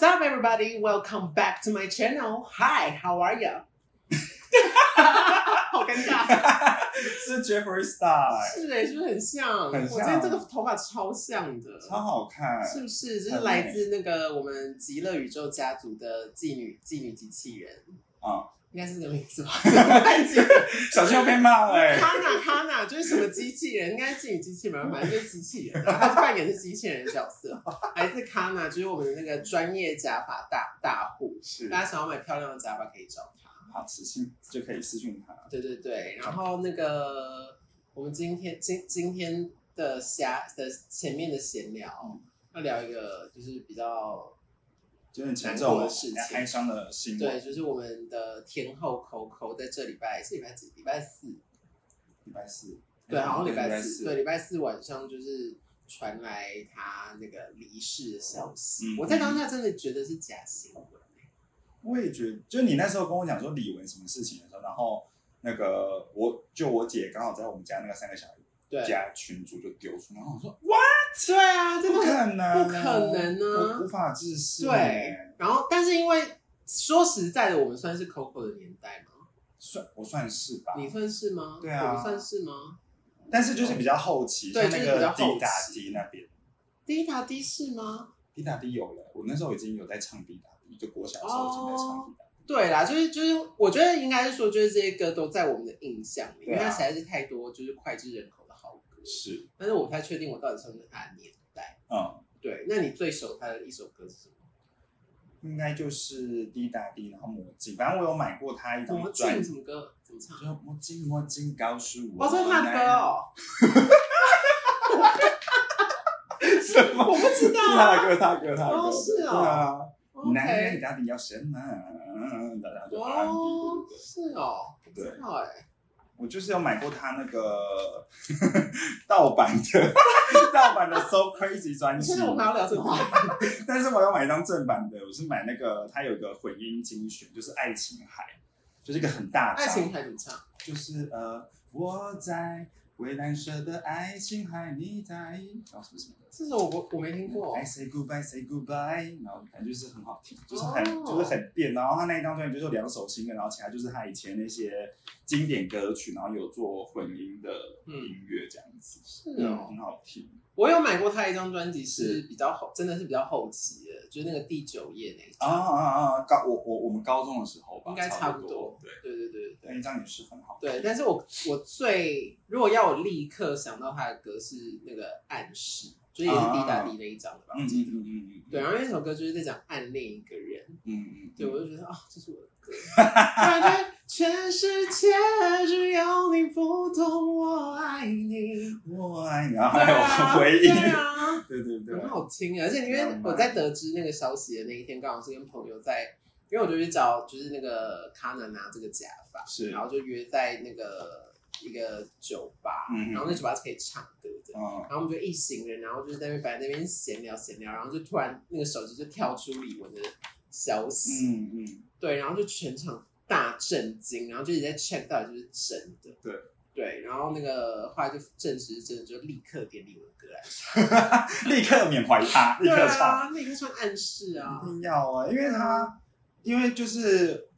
What's up, everybody? Welcome back to my channel. Hi, how are you? 好尴尬，是 Jeffrey Star，是哎、是不是很像？很像我今天这个头发超像的，超好看。是不是？这是来自那个我们极乐宇宙家族的妓女妓女机器人，嗯，应该是这个名字吧？小心要被骂哎、卡娜卡娜就是什么机器人？应该是妓女机器人，反正就是机器人、啊，他是扮演的是机器人的角色。来自卡娜，就是我们的那个专业假发大大户，是，大家想要买漂亮的假发可以找他。好，私信就可以私信他。对对对，然后那个我们今天今今天的瞎的前面的闲聊，要聊一个就是比较就是前这难过种的事情哀伤的新闻。对，就是我们的天后 Coco 在这礼拜是礼拜几？礼拜四，礼拜四，对，好像礼礼拜四，对，礼拜四晚上就是传来他那个离世的消息。嗯我在当下真的觉得是假新闻、我也觉得，就你那时候跟我讲说李玟什么事情的时候，然后那个我就我姐刚好在我们家那个三个小对，家群主就丢出，然后我说对啊，真不可能，不可能啊无法置信。对，然后但是因为说实在的，我们算是 Coco 的年代吗？算我算是吧，你算是吗？对啊算是吗？但是就是比较后期，对那就是比较后期个滴答滴那边，滴答滴是吗？滴答滴有了，我那时候已经有在唱滴答滴，就国小的时候已经在唱滴答滴。对啦，就是就是，我觉得应该是说，就是这些歌都在我们的印象里，因为它实在是太多就是脍炙人口。是，但是我不太确定我到底算不算他的年代。嗯，对，那你最熟他的一首歌是什么？应该就是滴答滴，然后魔镜，反正我有买过他一张魔专辑，镜什么歌？怎么唱？就魔镜魔镜告诉我，哦，这是他的歌哦，什么？我不知道是他的歌，他的歌，他的歌，哦是哦对啊。男人 OK，到底要什么？哦。是哦，不对知道哎，我就是有买过他那个 盗版的 盗版的 So Crazy 专辑。现，在我们还要聊这个话题，但是我要买一张正版的，我是买那个它有一个混音精选，就是《爱情海》，就是一个很大的，爱情海怎么唱？就是呃我在蔚蓝色的爱情海，你在，然后什么什么的。这首我我没听过 I。say goodbye, say goodbye，然后感觉就是很好听，就是很、哦就是很电。然后他那一张专辑就是两首新歌，然后其他就是他以前那些经典歌曲，然后有做混音的音乐这样子，是哦，很好听。我有买过他一张专辑，是比较后，真的是比较后期的，就是那个第九页那一啊张，啊啊！高我我我们高中的时候吧，应该差差不多。对，对对对对那一张也是很好。对。但是我我最如果要我立刻想到他的歌是那个暗示，就是也是滴答滴那一张的吧，嗯嗯。嗯嗯嗯，对，然后那首歌就是在讲暗恋一个人，嗯嗯，对我就觉得啊、这是我的歌，感觉全世界只有你不懂我你，然后对还有啊，回应，对啊，对对对，很好听啊！而且因为我在得知那个消息的那一天，刚好是跟朋友在，因为我就去找就是那个卡南拿这个假发，是。然后就约在那个一个酒吧，嗯然后那酒吧是可以唱歌的。嗯。然后我们就一行人，然后就是在那边摆在那边闲聊闲聊，然后就突然那个手机就跳出李玟的消息，嗯嗯，对，然后就全场大震惊，然后就一直在 check 到底是不是真的，对对，然后那个后来就证实是真的，就立刻点李玟的歌来唱，立刻缅怀他，立对刻唱。啊，立刻唱暗示啊一，定要啊，因为他，因为就是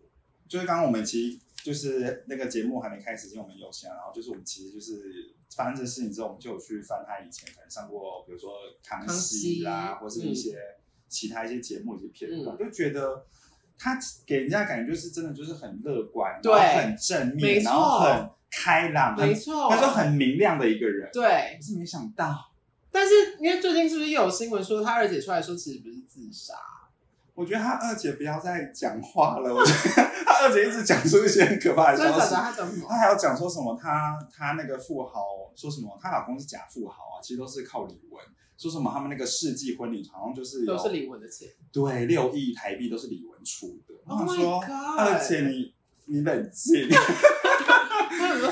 就是刚刚我们其实就是那个节目还没开始之前，我们有想，然后就是我们其实就是发生这事情之后，我们就有去翻他以前可能上过，比如说康熙啦，康熙或是一些其他一些节目一些片段，嗯就觉得。他给人家感觉就是真的就是很乐观，对然后很正没面，错然后很开朗，很没错，他说很明亮的一个人。对，可是没想到，但是因为最近是不是又有新闻说他二姐出来说其实不是自杀，我觉得他二姐不要再讲话了。我觉得 他二姐一直讲出一些很可怕的消息。他讲什么？她还要讲说什么她她那个富豪说什么她老公是假富豪啊，其实都是靠李玟。说什么他们那个世纪婚礼好像就是都是李玟的钱。对六亿台币都是李玟出的。我 Oh 说 god！二姐你你冷静。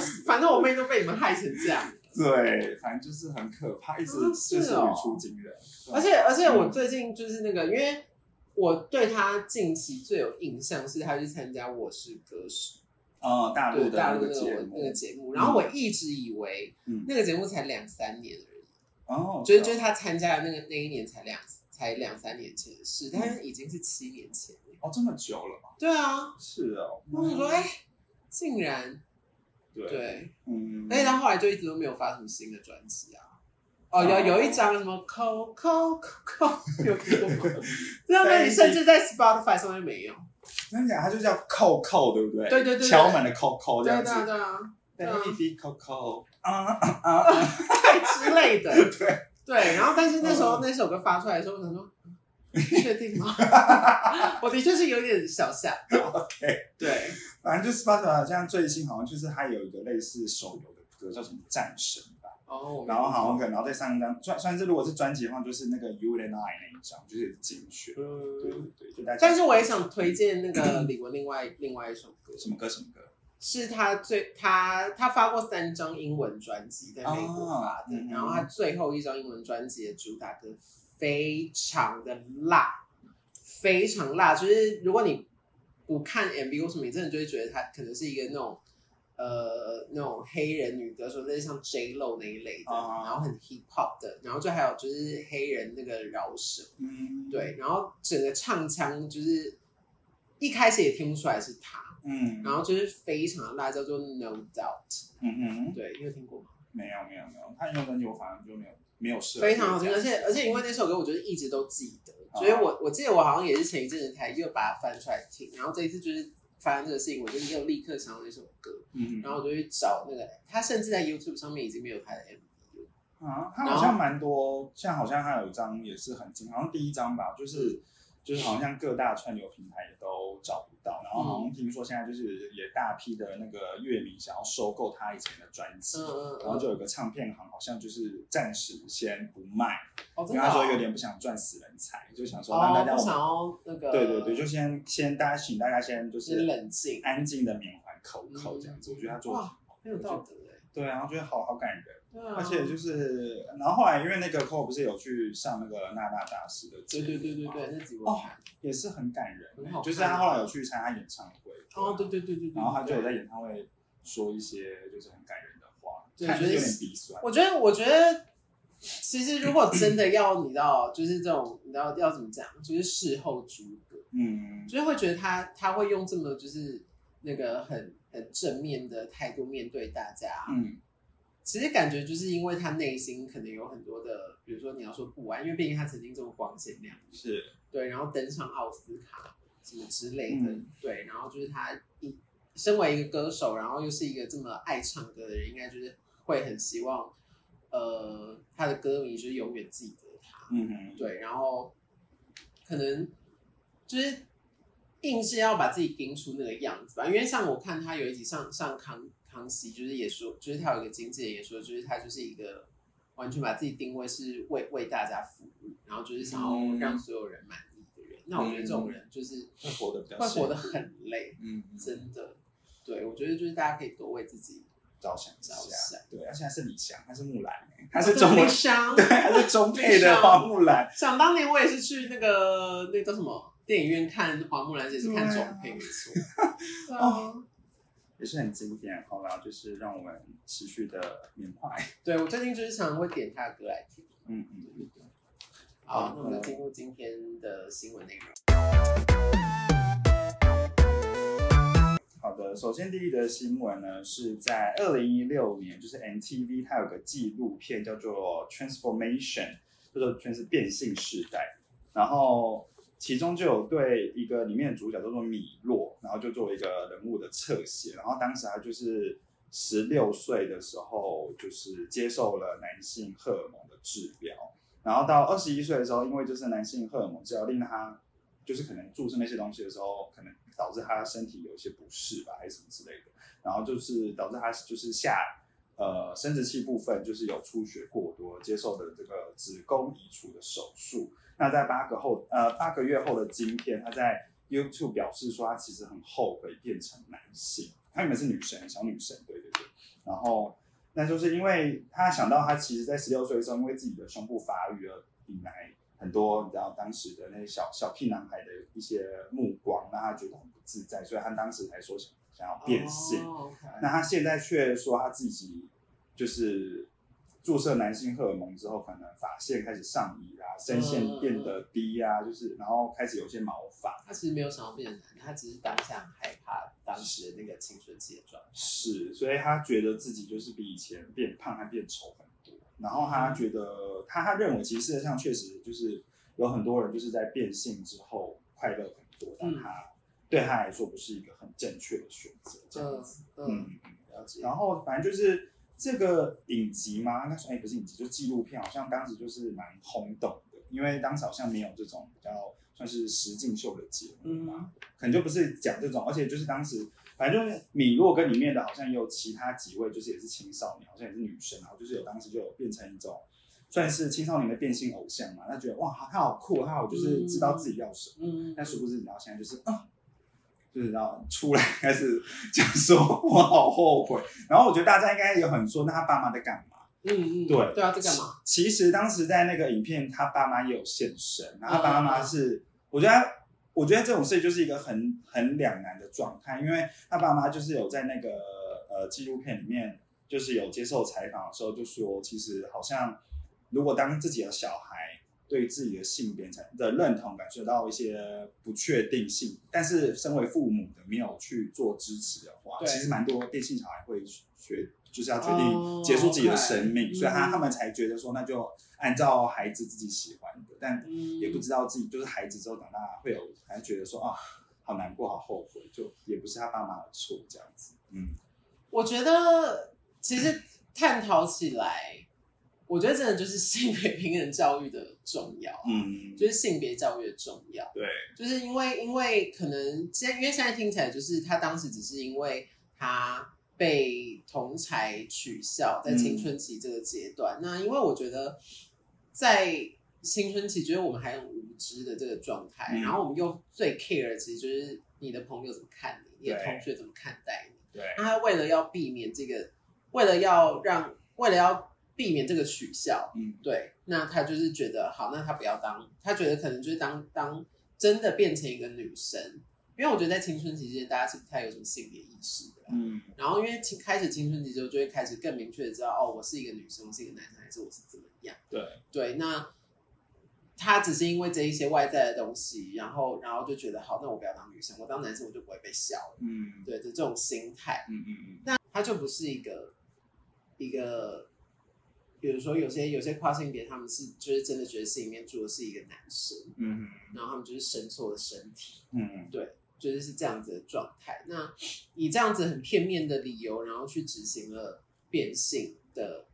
反正我妹都被你们害成这样。对，反正就是很可怕，一直啊就是语出惊人。而且而且我最近就是那个，因为我对他近期最有印象是他去参加《我是歌手。哦，大》陆的那大陆那个那个，节目，然后我一直以为嗯。那个节目才两三年而已，哦，就是就是他参加的那个那一年才两才才两三年前的事，但已经是七年前了。哦，这么久了吗？对啊，是啊。我想说，哎、竟然对，对，嗯，而且他后来就一直都没有发什么新的专辑啊。哦，有有一张什么扣扣扣扣，有听过吗？对啊，那你甚至在 Spotify 上面没有。真的假的？它就叫 “co co”，对不对？对对对对敲门的扣扣这对样子。啊对啊，对啊 Baby 扣扣啊啊啊！之类的。对对，然后但是那时候嗯那首歌发出来的时候，我想说，嗯确定吗？我的确是有点小吓到。OK，对，反正就是 Spotify 现在最新好像就是它有一个类似手游的歌，叫什么战神吧。哦，然后好像可能，然后再上一张，算算是如果是专辑的话，就是那个 You and I 那一张，就是精选。对对嗯，对，就大家。但是我也想推荐那个李玟另外另外一首歌，什么歌什么歌？是他最他他发过三张英文专辑，在美国发的，然后他最后一张英文专辑的主打歌非常的辣，非常辣，就是如果你不看 MV 或什么，你真的就会觉得她可能是一个那种。呃，那种黑人女歌手，类似像 J Lo 那一类的啊然后很 hip hop 的，然后就还有就是黑人那个饶舌，嗯，对，然后整个唱腔就是一开始也听不出来是他，嗯，然后就是非常的辣，叫做 No Doubt。嗯嗯，对，你有听过吗？没有没有没有，他那张专辑我反而就没有没有设，非常好听，而且而且因为那首歌，我就是一直都记得，哦所以我我记得我好像也是前一阵子才又把它翻出来听，然后这一次就是发生这个事情，我就又立刻想到那首歌，嗯然后我就去找那个，他甚至在 YouTube 上面已经没有他的 MV 了。啊，他好像蛮多，像好像他有一张也是很近，好像第一张吧，就是就是好像各大串流平台也都找不到，然后好像听说现在就是也大批的那个乐迷想要收购他以前的专辑，嗯嗯然后嗯，就有个唱片行好像就是暂时先不卖，因为他说有点不想赚死人财，就想说让大哦，家不想要那个，对对对，就先先大家请大家先就就是是冷静，安静的缅怀口口这样子，我觉得他做很有道德哎，对，然后觉得好好感人。而且就是，然后后来因为那个 Cole 不是有去上那个娜娜大师的节对对对对对，那集我看，也是很感人很好看就是他后来有去参加演唱会，哦，对对对对对，然后他就有在演唱会说一些就是很感人的话，对看着有点鼻酸。我觉得，我觉得，其实如果真的要你知道，就是这种，你知道要怎么讲，就是事后诸葛，嗯，就是会觉得他他会用这么就是那个很很正面的态度面对大家。嗯其实感觉就是因为他内心可能有很多的，比如说你要说不安，因为毕竟他曾经这么光鲜亮丽，是，对，然后登上奥斯卡什么之类的，嗯。对，然后就是他一身为一个歌手，然后又是一个这么爱唱歌的人，应该就是会很希望，呃，他的歌迷就是永远记得他，嗯哼，对，然后可能就是硬是要把自己盯出那个样子吧，因为像我看他有一集上上康康熙，就是也说，就是他有一个经纪人也说，就是他就是一个完全把自己定位是为为大家服务，然后就是想要让所有人满意的人。那我觉得这种人就是会活得比较会活得很累，嗯，真的。对，我觉得就是大家可以多为自己着想一着，想。对，而且还是李翔，他是木兰，他是中文，伤 对，他是中配的花木兰，想当年我也是去那个那个叫什么电影院看花木兰，也是看中配，没错。对 啊，也是很经典。好啦，就是让我们持续的缅怀。对我最近就是常常会点他的歌来听。嗯嗯。好，那我们就进入今天的新闻内容。好的，首先第一个新闻呢是在二零一六年，就是 NTV 它有个纪录片叫做 Transformation，叫做全是变性时代，然后其中就有对一个里面的主角叫做米洛，然后就作为一个人物的侧写，然后当时他就是十六岁的时候，就是接受了男性荷尔蒙的治疗，然后到二十一岁的时候，因为就是男性荷尔蒙治疗令他就是可能注射那些东西的时候，可能导致他身体有一些不适吧，还是什么之类的，然后就是导致他就是下呃生殖器部分就是有出血过多，接受的这个子宫移除的手术。那在八个后呃八个月后的今天，他在 YouTube 表示说他其实很后悔变成男性，他原本是女神，小女神，对对对，然后。那就是因为他想到他其实，在十六岁的时候，因为自己的胸部发育而引来很多你知道当时的那些小小屁男孩的一些目光，让他觉得很不自在，所以他当时才说想想要变性。那他现在却说他自己就是注射男性荷尔蒙之后，可能发线开始上移啦，声线变得低啊，就是然后开始有些毛发。他其实没有想要变成男，他只是当下很害怕当时的那个青春期的状态。是，所以他觉得自己就是比以前变胖和变丑很多。然后他觉得他他认为，其实事实上确实就是有很多人就是在变性之后快乐很多，但他对他来说不是一个很正确的选择。这样子，嗯，了解。然后反正就是。这个影集吗？应该说，哎，不是影集，就是纪录片，好像当时就是蛮轰动的，因为当时好像没有这种比较算是实境秀的节目嘛，可能就不是讲这种，而且就是当时，反正就是米洛跟里面的好像也有其他几位，就是也是青少年，好像也是女生，然后就是有当时就有变成一种算是青少年的变性偶像嘛，他觉得哇，他好酷，他好就是知道自己要什么，但殊不知，你知道现在就是啊。就是然后出来开始讲说，我好后悔。然后我觉得大家应该也很说，那他爸妈在干嘛？嗯嗯，对对啊，在干嘛？其实当时在那个影片，他爸妈也有现身。然后他爸妈是，我觉得，我觉得这种事就是一个很很两难的状态，因为他爸妈就是有在那个呃纪录片里面，就是有接受采访的时候就说，其实好像如果当自己的小孩。对自己的性别产的认同感受到一些不确定性，但是身为父母的没有去做支持的话，其实蛮多电信小孩会学就是要决定结束自己的生命，所以他他们才觉得说那就按照孩子自己喜欢的，但也不知道自己就是孩子之后长大会有还觉得说啊好难过好后悔，就也不是他爸妈的错这样子。嗯，我觉得其实探讨起来。我觉得真的就是性别平等教育的重要，嗯，就是性别教育的重要，对，就是因为因为可能现因为现在听起来就是他当时只是因为他被同才取笑在青春期这个阶段，那因为我觉得在青春期，觉得我们还很无知的这个状态，然后我们又最 care 其实就是你的朋友怎么看你，你的同学怎么看待你，对，那他为了要避免这个，为了要让，为了要。避免这个取笑，嗯，对，那他就是觉得好，那他不要当，他觉得可能就是当当真的变成一个女生，因为我觉得在青春期间大家是不太有什么性别意识的，嗯，然后因为青开始青春期之后就会开始更明确的知道，哦，我是一个女生，我是一个男生，还是我是怎么样？对。对，那他只是因为这一些外在的东西，然后然后就觉得好，那我不要当女生，我当男生我就不会被笑了，嗯，对的这种心态，嗯嗯嗯，那他就不是一个一个。比如说，有些有些跨性别，他们是就是真的觉得心里面住的是一个男生，嗯，然后他们就是生错了身体，嗯，对，就是是这样子的状态。那以这样子很片面的理由，然后去执行了变性的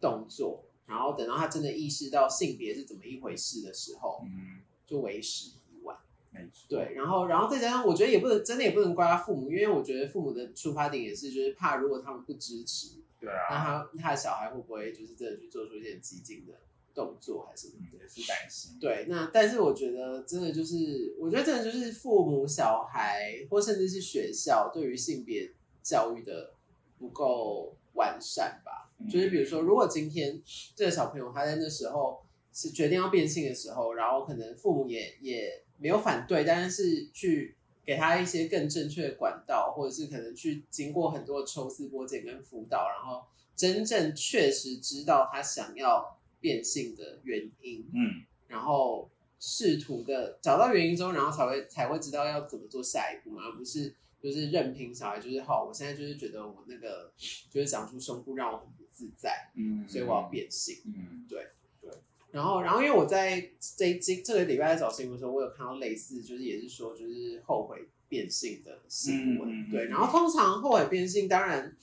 动作，然后等到他真的意识到性别是怎么一回事的时候，嗯，就为时已晚，没错。对，然后然后再加上，我觉得也不能真的也不能怪他父母，因为我觉得父母的出发点也是就是怕如果他们不支持。对啊，那他他的小孩会不会就是真的去做出一些激进的动作，还是什么？也是担心。对，那但是我觉得真的就是，我觉得真的就是父母、小孩或甚至是学校对于性别教育的不够完善吧。就是比如说，如果今天这个小朋友他在那时候是决定要变性的时候，然后可能父母也也没有反对，但是去。给他一些更正确的管道，或者是可能去经过很多抽丝剥茧跟辅导，然后真正确实知道他想要变性的原因，嗯，然后试图的找到原因之后，然后才会才会知道要怎么做下一步嘛，而不是就是任凭小孩就是好，我现在就是觉得我那个就是长出胸部让我很不自在，嗯，所以我要变性，嗯，对。然后，然后，因为我在这这这个礼拜在找新闻的时候，我有看到类似，就是也是说，就是后悔变性的新闻。对，然后通常后悔变性，当然，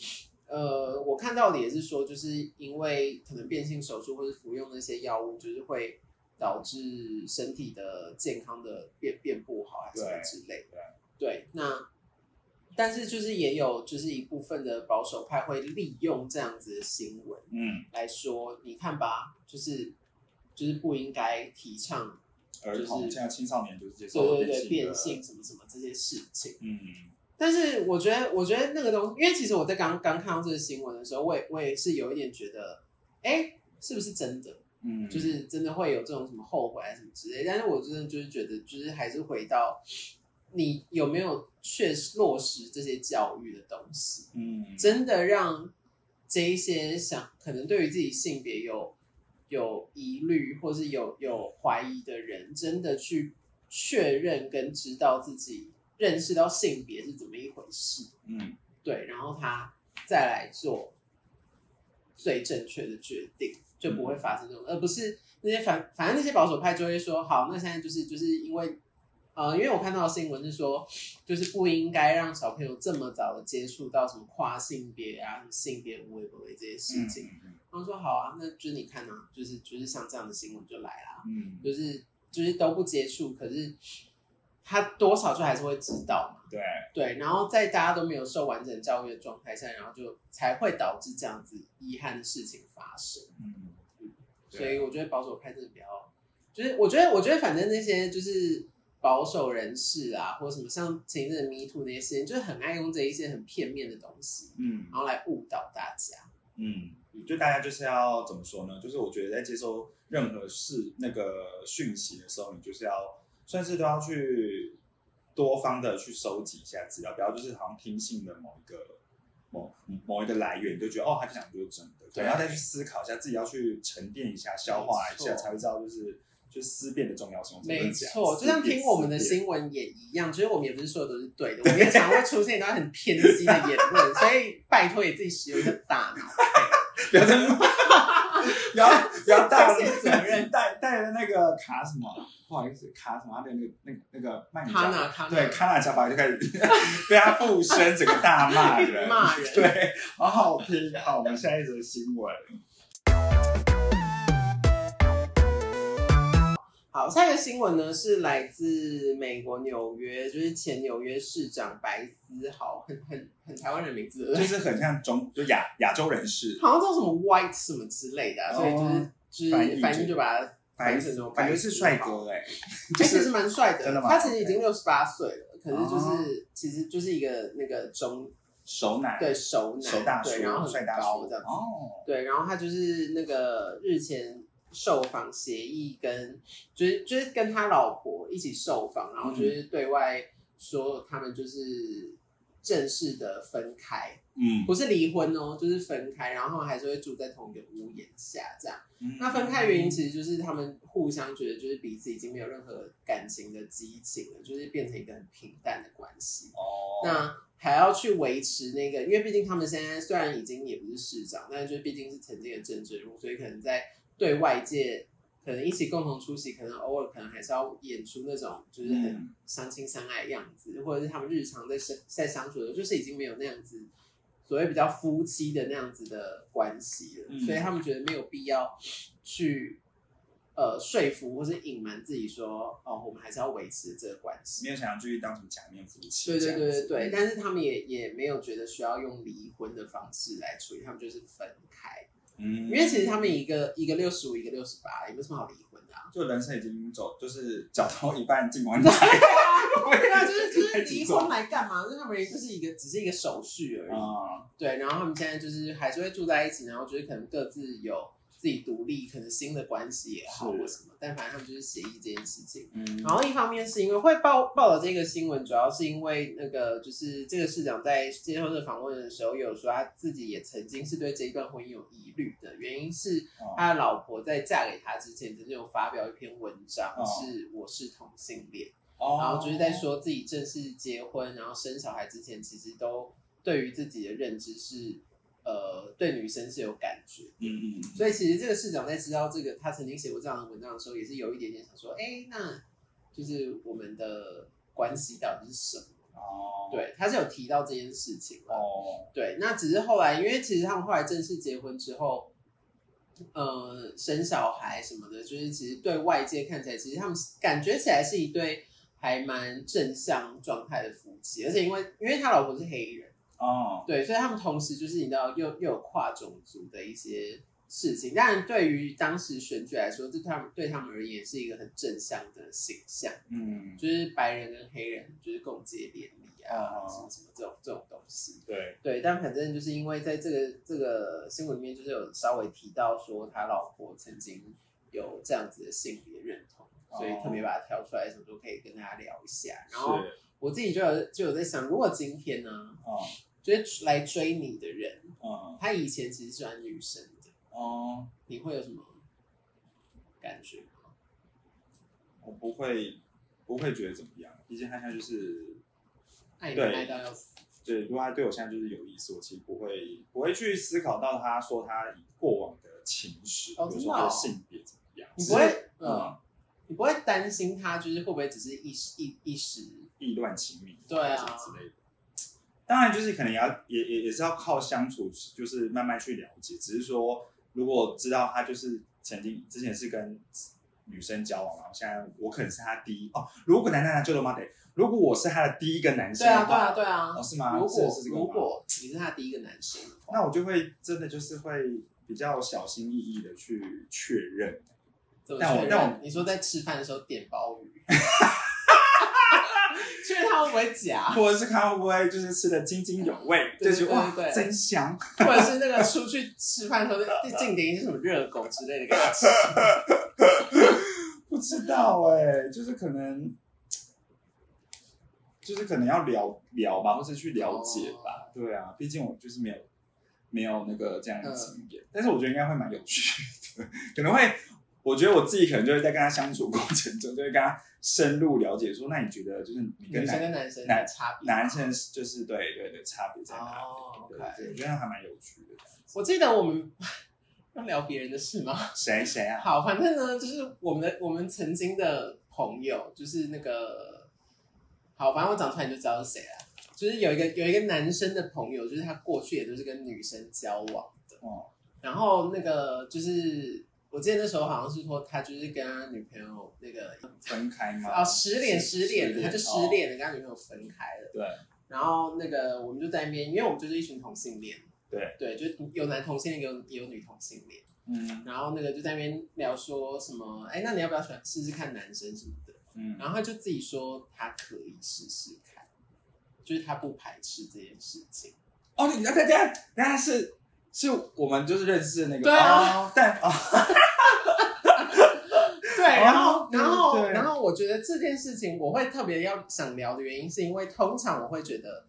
呃，我看到的也是说，就是因为可能变性手术或者服用那些药物，就是会导致身体的健康的变变不好，还是什么之类的。对，那但是就是也有就是一部分的保守派会利用这样子的新闻，嗯，来说，你看吧，就是。就是不应该提倡儿童，现在青少年就是接受对对对变性什么什么这些事情。嗯，但是我觉得，我觉得那个东，因为其实我在刚刚看到这个新闻的时候，我也我也是有一点觉得，哎，是不是真的？嗯，就是真的会有这种什么后悔啊什么之类。但是我真的就是觉得，就是还是回到你有没有确实落实这些教育的东西。嗯，真的让这一些想可能对于自己性别有有疑虑或是有有怀疑的人，真的去确认跟知道自己认识到性别是怎么一回事，嗯对，然后他再来做最正确的决定，就不会发生这种，而不是那些反反正那些保守派就会说，好，那现在就是就是因为。呃，因为我看到的新闻是说，就是不应该让小朋友这么早的接触到什么跨性别啊、什么性别无为不为这些事情。嗯他们说好啊，那就是你看啊，就是就是像这样的新闻就来啦，嗯，就是就是都不接触，可是他多少就还是会知道嘛。对，对，然后在大家都没有受完整教育的状态下，然后就才会导致这样子遗憾的事情发生。嗯，对所以我觉得保守派真的比较，就是我觉得我觉得反正那些就是保守人士啊，或什么像前一阵的 Me Too 那些事情，就是很爱用这一些很片面的东西，嗯然后来误导大家。嗯，就大家就是要怎么说呢？就是我觉得在接收任何事那个讯息的时候，你就是要算是都要去多方的去收集一下资料，不要就是好像听信的某一个某某一个来源，你就觉得哦，他讲的就是真的，对然后再去思考一下，自己要去沉淀一下、消化一下，才会知道就是就是思辨的重要性。没错，就像听我们的新闻也一样，其实我们也不是说的都是对的，我们也常会出现一段很偏激的言论，所以拜托也自己使用一个大脑。不要再不要不要带了责任带带着那个卡什么，不好意思，卡什么的那个那个那个曼卡对卡纳乔巴就开始被他附身，整个大骂人，骂人对，好好听。好，我们下一则新闻。好，下一个新闻呢是来自美国纽约，就是前纽约市长白思豪，很很很台湾人名字，就是很像中就亚亚洲人士，好像叫什么 White 什么之类的啊、所以就是就是反正就把它白翻成什么感觉是帅哥 哎，哎，其实蛮帅的，真的吗他其实已经？六十八岁了，可是就是、哦。其实就是一个那个中熟男，对熟男，熟大叔对，然后，帅大叔很高这样子，哦，对，然后他就是那个日前受访协议跟就是就是跟他老婆一起受访，然后就是对外说他们就是正式的分开，嗯，不是离婚哦，就是分开，然后还是会住在同一个屋檐下这样。嗯那分开的原因其实就是他们互相觉得就是彼此已经没有任何感情的激情了，就是变成一个很平淡的关系。哦，那还要去维持那个，因为毕竟他们现在虽然已经也不是市长，但是就毕竟是曾经的政治人物，所以可能在对外界可能一起共同出席，可能偶尔可能还是要演出那种就是很嗯相亲相爱的样子，或者是他们日常在相在相处的时候，就是已经没有那样子所谓比较夫妻的那样子的关系了，嗯所以他们觉得没有必要去。呃，说服或是隐瞒自己说，哦，我们还是要维持这个关系。没有想要继续当什么假面夫妻，对对对对，但是他们也也没有觉得需要用离婚的方式来处理，他们就是分开，嗯，因为其实他们一个一个六十五，一个六十八，也没什么好离婚的、啊。就人生已经走，就是脚到一半进棺材，对啊，就是 就是离婚来干嘛？就是他们就是一个只是一个手续而已。啊，对，然后他们现在就是还是会住在一起，然后就是可能各自有自己独立，可能新的关系也好或什么，但反正他们就是协议这件事情。嗯，然后一方面是因为会报报道这个新闻，主要是因为那个就是这个市长在接受这个访问的时候，有说他自己也曾经是对这一段婚姻有疑虑的，原因是哦。他的老婆在嫁给他之前，曾经有发表一篇文章，哦。是我是同性恋，哦，然后就是在说自己正式结婚，然后生小孩之前，其实都对于自己的认知是呃对女生是有感觉。嗯，嗯嗯，所以其实这个市长在知道这个他曾经写过这样的文章的时候，也是有一点点想说，哎、那就是我们的关系到底是什么？哦，，对，他是有提到这件事情了。哦，对，那只是后来，因为其实他们后来正式结婚之后，呃，生小孩什么的，就是其实对外界看起来，其实他们感觉起来是一对还蛮正向状态的夫妻，而且因为因为他老婆是黑人。哦，对，所以他们同时就是你知道又又有跨种族的一些事情，当然对于当时选举来说，这他们对他们而言是一个很正向的形象，嗯，就是白人跟黑人就是共结连理啊，哦。什么什么这种这种东西。对，对，但反正就是因为在这个这个新闻里面，就是有稍微提到说他老婆曾经有这样子的性别认同，所以特别把它挑出来，想说可以跟大家聊一下。然后，我自己就有就有在想，如果今天呢，哦，就是来追你的人，嗯，他他以前其实喜欢女生的，哦，你会有什么感觉吗？我不会不会觉得怎么样，毕竟他现在就是爱爱到要死，对，如果他对我现在就是有意思，我其实不会不会去思考到他说他过往的情史，哦比如说他的性别怎么样，你不会嗯。嗯。你不会担心他就是会不会只是一时一一时？意乱情迷，对啊。或者之类的。当然，就是可能也要也也也是要靠相处，就是慢慢去了解。只是说，如果知道他就是曾经之前是跟女生交往，然后现在我可能是他第一哦。如果男男就罗马得，如果我是他的第一个男生对啊，的话，对啊，对啊。哦是吗？如果是是这个吗如果你是他第一个男生，那我就会真的就是会比较小心翼翼的去确认。怎么但我确但我你说在吃饭的时候点鲍鱼，确认他会不会假，或者是看会不会就是吃的津津有味，对就是哇真香。或者是那个出去吃饭的时候 进点一些什么热狗之类的给他吃。不知道哎、就是可能，就是可能要聊聊吧，或是去了解吧。对啊，毕竟我就是没有没有那个这样的经验，但是我觉得应该会蛮有趣的，可能会，我觉得我自己可能就是在跟他相处过程中，就会跟他深入了解，说那你觉得就是你跟女生男跟男生男的差别，男生就是对对对差别在哪里？我觉得还蛮有趣的。我记得我们 要聊别人的事吗？谁谁啊？好，反正呢，就是我们的我们曾经的朋友，就是那个，好，反正我讲出来你就知道是谁了。就是有一个有一个男生的朋友，就是他过去也都是跟女生交往的，哦，然后那个就是我记得那时候好像是说他就是跟他女朋友那个分开吗？啊失恋失失恋了，他就失哦恋了，跟他女朋友分开了。对，然后那个我们就在那边，因为我们就是一群同性恋，对对，就有男同性恋，有也有女同性恋。嗯然后那个就在那边聊说什么，哎，那你要不要喜欢试试看男生什么的？嗯，然后他就自己说他可以试试看，就是他不排斥这件事情。哦，你等下等下等下是是我们就是认识的那个，对啊哦，但 哦，对，然后然后然后我觉得这件事情我会特别要想聊的原因，是因为通常我会觉得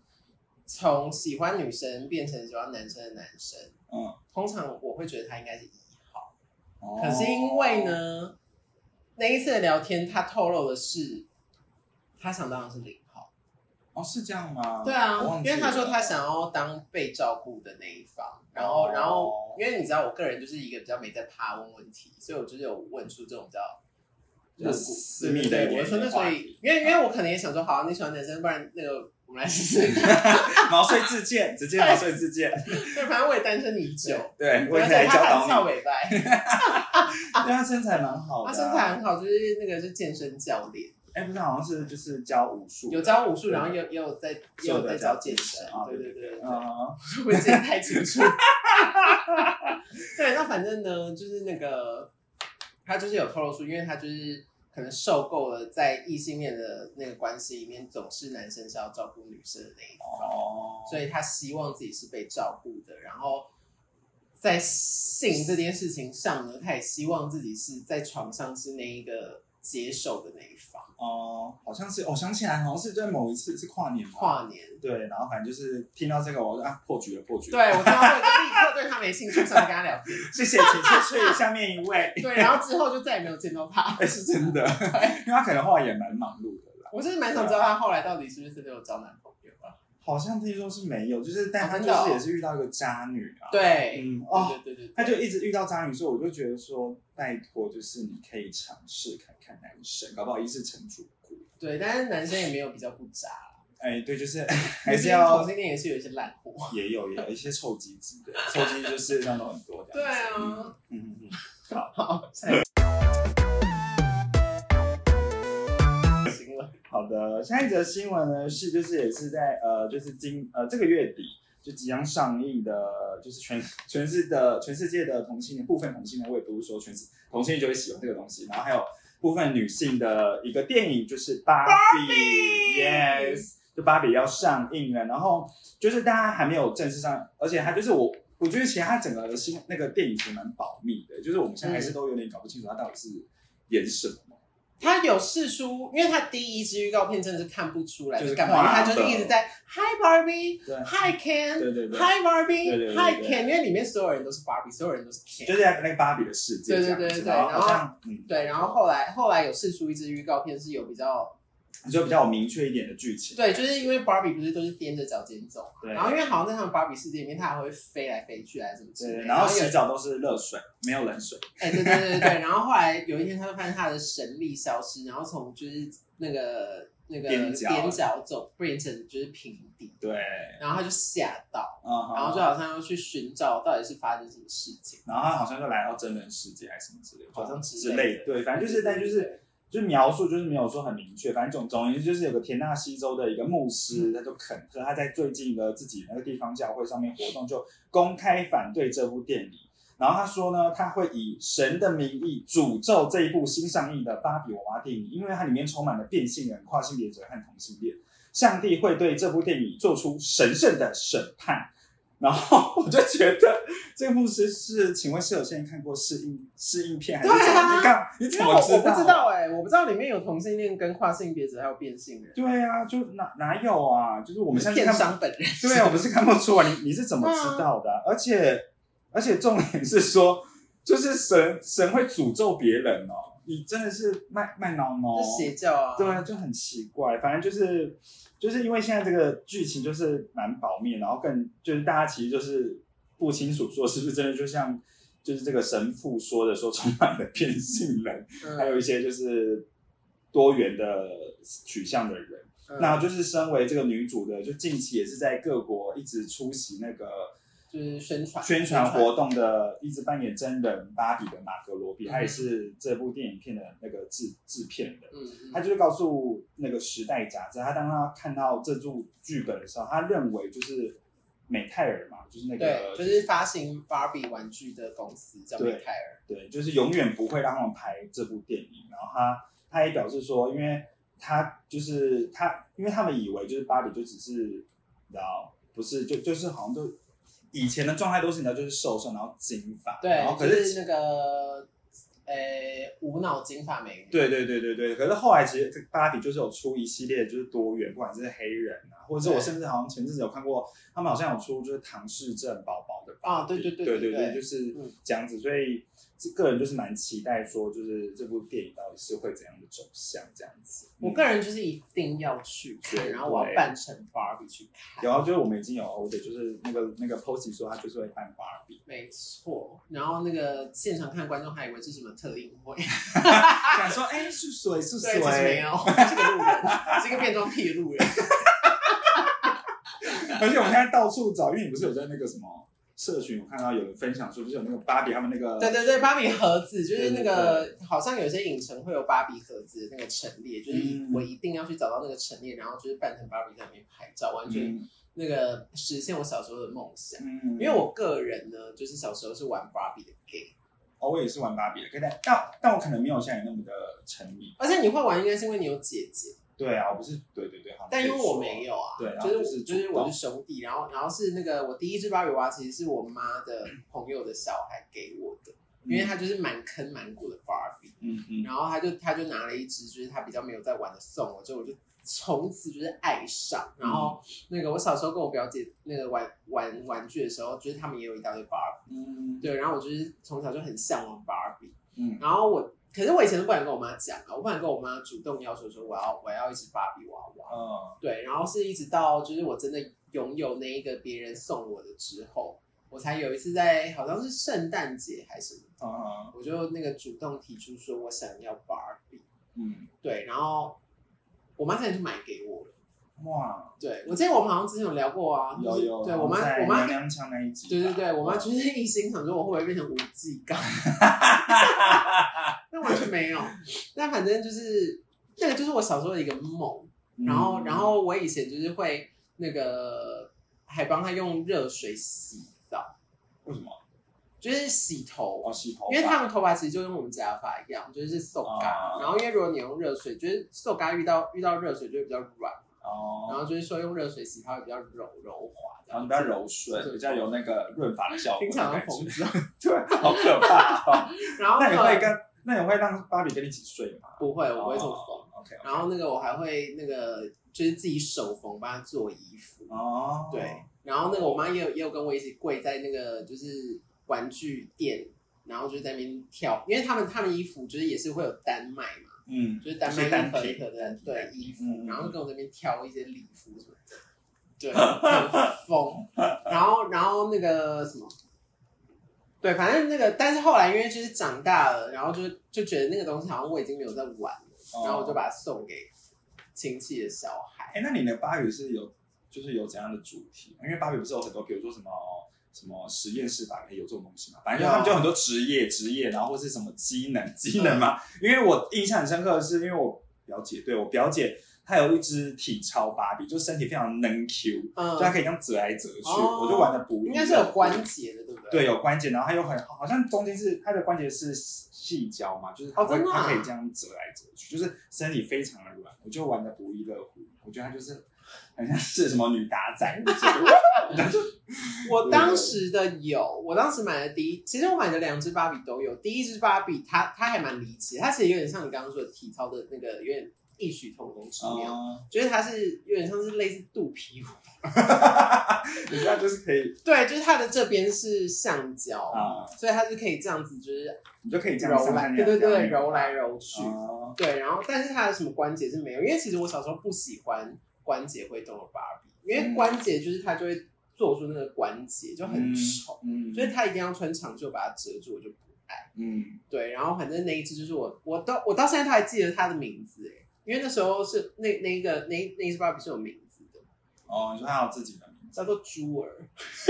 从喜欢女生变成喜欢男生的男生，嗯，通常我会觉得他应该是一号。哦可是因为，呢，那一次的聊天，他透露的是，他想当的是零号。哦，是这样吗？对啊因为他说他想要当被照顾的那一方，然后，哦然后，因为你知道我个人就是一个比较没在怕问问题，所以我就是有问出这种比较比较私密的我说那所以，因为因为我可能也想说，好，你喜欢男生，不然那个我们来试试。毛遂自荐，直接毛遂自荐，对，反正我也单身已久，对，我也可以来且他很教导你，翘尾巴，对他身材蛮好的啊，他身材很好，就是那个是健身教练。哎，不是，好像是就是教武术，有教武术，然后也也有在也有在教健身啊，对对对对对，嗯，会不会记得太清楚？对，那反正呢，就是那个他就是有透露出，因为他就是可能受够了在异性恋的那个关系里面，总是男生是要照顾女生的那一方，哦，所以他希望自己是被照顾的，然后。在性这件事情上呢，他也希望自己是在床上是那一个接受的那一方。哦，好像是，我想起来，好像是在某一次是跨年吧，跨年，对，然后反正就是听到这个，我说啊破局了，破局了，对我听到这个就立刻对他没兴趣，上来跟他聊天。谢谢，请出去，下面一位，对，然后之后就再也没有见到他。哎，是真的，因为他可能后来也蛮忙碌的啦，我真的蛮想知道他后来到底是不是真的有交男朋友啊？好像听说是没有，就是但他就是也是遇到一个渣女啊，，对，嗯，哦，对对对对，他就一直遇到渣女，所以我就觉得说，拜托，就是你可以尝试看看男生，搞不好一次成主顾。对，但是男生也没有比较不渣，哎，对，就是 还是要同性恋也是有一些烂货。也有也有一些臭鸡子的，臭鸡就是世界上都很多的对。啊，嗯嗯嗯，好，下一个好的，下一则新闻呢是就是也是在呃就是今呃这个月底就即将上映的，就是全全世的全世界的同性恋部分同性恋，我也不是说全世同性恋就会喜欢这个东西，然后还有部分女性的一个电影就是芭比，yes，就芭比要上映了，然后就是大家还没有正式上，而且它就是我。我觉得其实它整个新那个电影其实蛮保密的，就是我们现在还是都有点搞不清楚它到底是演什么。他有试出，因为他第一支预告片真的是看不出来就是干嘛，他就是一直在 Hi Barbie。对。Hi Ken，Hi Barbie，Hi 对 Ken，因为里面所有人都是 Barbie，所有人都是 Ken。就是在那个芭比的世界对对对对然后对，然后后来后来有试出一支预告片，是有比较你就比较有明确一点的剧情，对，就是因为 Barbie 不是都是踮着脚尖走，对然后因为好像在他们 Barbie 世界里面，它还会飞来飞去，还是什么之类的。然后有洗澡都是热水，没有冷水，哎，对对对对对，然后后来有一天，他就发现他的神力消失，然后从就是那个那个踮脚踮脚走变成就是平地，对，然后他就吓到，嗯，然后就好像要去寻找到底是发生什么事情。然后他好像就来到真人世界还是什么之类的，好像之之类的类的，对，反正就是，但就是。就是描述，就是没有说很明确，反正总总而言之，就是有个田纳西州的一个牧师，他就肯特，他在最近的自己那个地方教会上面活动，就公开反对这部电影。然后他说呢，他会以神的名义诅咒这一部新上映的芭比娃娃电影，因为它里面充满了变性人、跨性别者和同性恋。上帝会对这部电影做出神圣的审判。然后我就觉得这个牧师是，请问是有些人看过试映试映片还是怎对啊么？你看你怎么知道？我不知道哎、我不知道里面有同性恋跟跨性别者还有变性人，对啊，就哪哪有啊？就是我们现在片看不，商本人。对啊，我们是看不出来，你你是怎么知道的啊、而且而且重点是说，就是神神会诅咒别人哦，你真的是卖卖脑脑是，邪教啊！对啊，就很奇怪。反正就是就是因为现在这个剧情就是蛮保密，然后更就是大家其实就是不清楚说是不是真的，就像就是这个神父说的，说充满了变性人，嗯，还有一些就是多元的取向的人。嗯那就是身为这个女主的，就近期也是在各国一直出席那个就是宣传宣传活动的，一直扮演真人芭比的马格罗比，嗯他也是这部电影片的那个制制片人。嗯嗯，他就是告诉那个《时代》杂志，他当他看到这部剧本的时候，他认为就是美泰尔嘛，就是那对，个就是发行芭比玩具的公司叫美泰尔，对，就是永远不会让他们拍这部电影。然后他他也表示说，因为他就是他，因为他们以为就是芭比就只是你知道，不是就就是好像都以前的状态都是你知道就是瘦瘦，然后金发，对然后，可就是那个呃无脑金发美女，对对对对对，可是后来其实这个芭比就是有出一系列就是多元，不管是黑人啊，或者是我甚至好像前阵子有看过，他们好像有出就是唐氏症宝宝的吧啊对对对对对对对，就是嗯。这样子，所以这个人就是蛮期待说，就是这部电影到底是会怎样的走向这样子。我个人就是一定要去看，然后我要扮成芭比去看。然后就是我们已经有 order，就是那个那个 Posy 说他就是会扮芭比，没错，然后那个现场看的观众还以为是什么特映会，想说哎是谁是对，其实没谁，有，是个路人，是个变装癖的路人。而且我们现在到处找，因为你不是有在那个什么社群，我看到有人分享说，就是有那个芭比他们那个对对对，芭比盒子就是那对个，好像有些影城会有芭比盒子的那个陈列，就是嗯我一定要去找到那个陈列，然后就是扮成芭比在那边拍照，完全嗯。那个实现我小时候的梦想。嗯，因为我个人呢，就是小时候是玩芭比的 gay，哦我也是玩芭比的，可但但但我可能没有像你那么的沉迷。而且你会玩应该是因为你有姐姐，对啊，我不是对对对，好像但因为我没有啊，对然就是后就是就是我是兄弟，然后然后是那个我第一只芭比娃娃其实是我妈的 朋友的小孩给我的，因为他就是满坑满谷的芭比，嗯嗯。然后他就他就拿了一只就是他比较没有在玩的送我，之后我就从此就是爱上，然后那个我小时候跟我表姐那个玩玩玩具的时候，就是他们也有一大堆芭比，嗯。对，然后我就是从小就很向往芭比，嗯。然后我可是我以前都不敢跟我妈讲啊，我不敢跟我妈主动要求说我要我要一只芭比娃娃，嗯。对，然后是一直到就是我真的拥有那一个别人送我的之后，我才有一次在好像是圣诞节还是什么，嗯我就那个主动提出说我想要芭比，嗯，对，然后我妈现在就买给我。了。哇，对，我记得我们好像之前有聊过啊，就是有有，对我妈在我妈娘娘腔那一集，对对对，我妈就是一心想说我会不会变成无忌杠，但完全没有。但反正就是那个就是我小时候的一个梦，嗯然后然后我以前就是会那个还帮他用热水洗澡，为什么？就是洗头。哦，洗头发，因为他们头发其实就跟我们假发一样，就是瘦干。哦然后因为如果你用热水，就是瘦干遇到遇到热水就会比较软，然哦，后就是说用热水洗它会比较柔柔滑，然后比较柔顺，比较有那个润发的效果听起来的感觉，像疯子。对，好可怕哦。然后那你会跟那你会让芭比跟你一起睡吗？不会，我不会这么疯。哦 OK，然后那个我还会那个就是自己手缝帮他做衣服，哦，对。然后那个我妈也有也有跟我一起跪在那个就是玩具店，然后就在那边跳，因为他们他们衣服就是也是会有单卖嘛，嗯，就是单卖一盒一盒的对衣服然后跟我那边挑一些礼服什么的，对，很疯。然后然后那个什么，对，反正那个，但是后来因为就是长大了，然后就就觉得那个东西好像我已经没有在玩了，哦然后我就把它送给亲戚的小孩。哎，那你的芭比是有就是有怎样的主题？因为芭比不是有很多，比如说什么什么实验室芭比有这种东西嘛？反正他们就很多职业职业，然后或是什么机能 机能嘛。因为我印象很深刻的是，因为我表姐对我表姐。她有一只体操芭比，就身体非常能 Q，、嗯就她可以这样折来折去，哦我就玩的不应该是有关节的，对不对？对，有关节，然后它又很好像中间是它的关节是细胶嘛，就是它会、哦啊它可以这样折来折去，就是身体非常的软，我就玩的不亦乐乎。我觉得它就是很像是什么女打仔 我当时的有，我当时买的第一，其实我买的两只芭比都有。第一只芭比，它它还蛮离奇，它其实有点像你刚刚说的体操的那个，有点异曲同工之妙。哦，就是它是有点像是类似肚皮舞，你知道就是可以对，就是它的这边是橡胶，啊，所以它是可以这样子，就是你就可以这样揉来，对对对，揉来揉去。哦对，然后但是它的什么关节是没有，因为其实我小时候不喜欢关节会动的芭比，因为嗯。关节就是它就会做出那个关节就很丑，嗯，所以它一定要穿长袖把它遮住，我就不爱。嗯。对，然后反正那一只就是我，我到我到现在都还记得它的名字哎，因为那时候是那那一个那那一只芭比是有名字的，哦，你说它有自己的名字，叫做猪儿，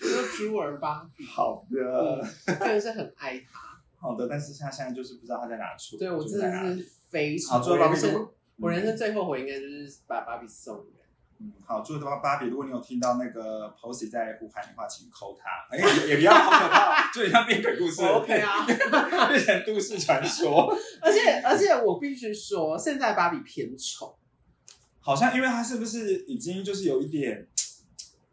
叫做猪儿芭比，好的。真的是很爱它。好的，但是它现在就是不知道它在哪出，对我真的是非常，好，芭比，我人生最后悔应该就是把芭比送人。嗯，好，祝的话，芭比，如果你有听到那个 Posy 在呼喊的话，请扣他，哎、也也不要好可怕，就很像变鬼故事 OK 啊，变成都市传说。而且而且我必须说，现在芭比偏丑，好像因为他是不是已经就是有一点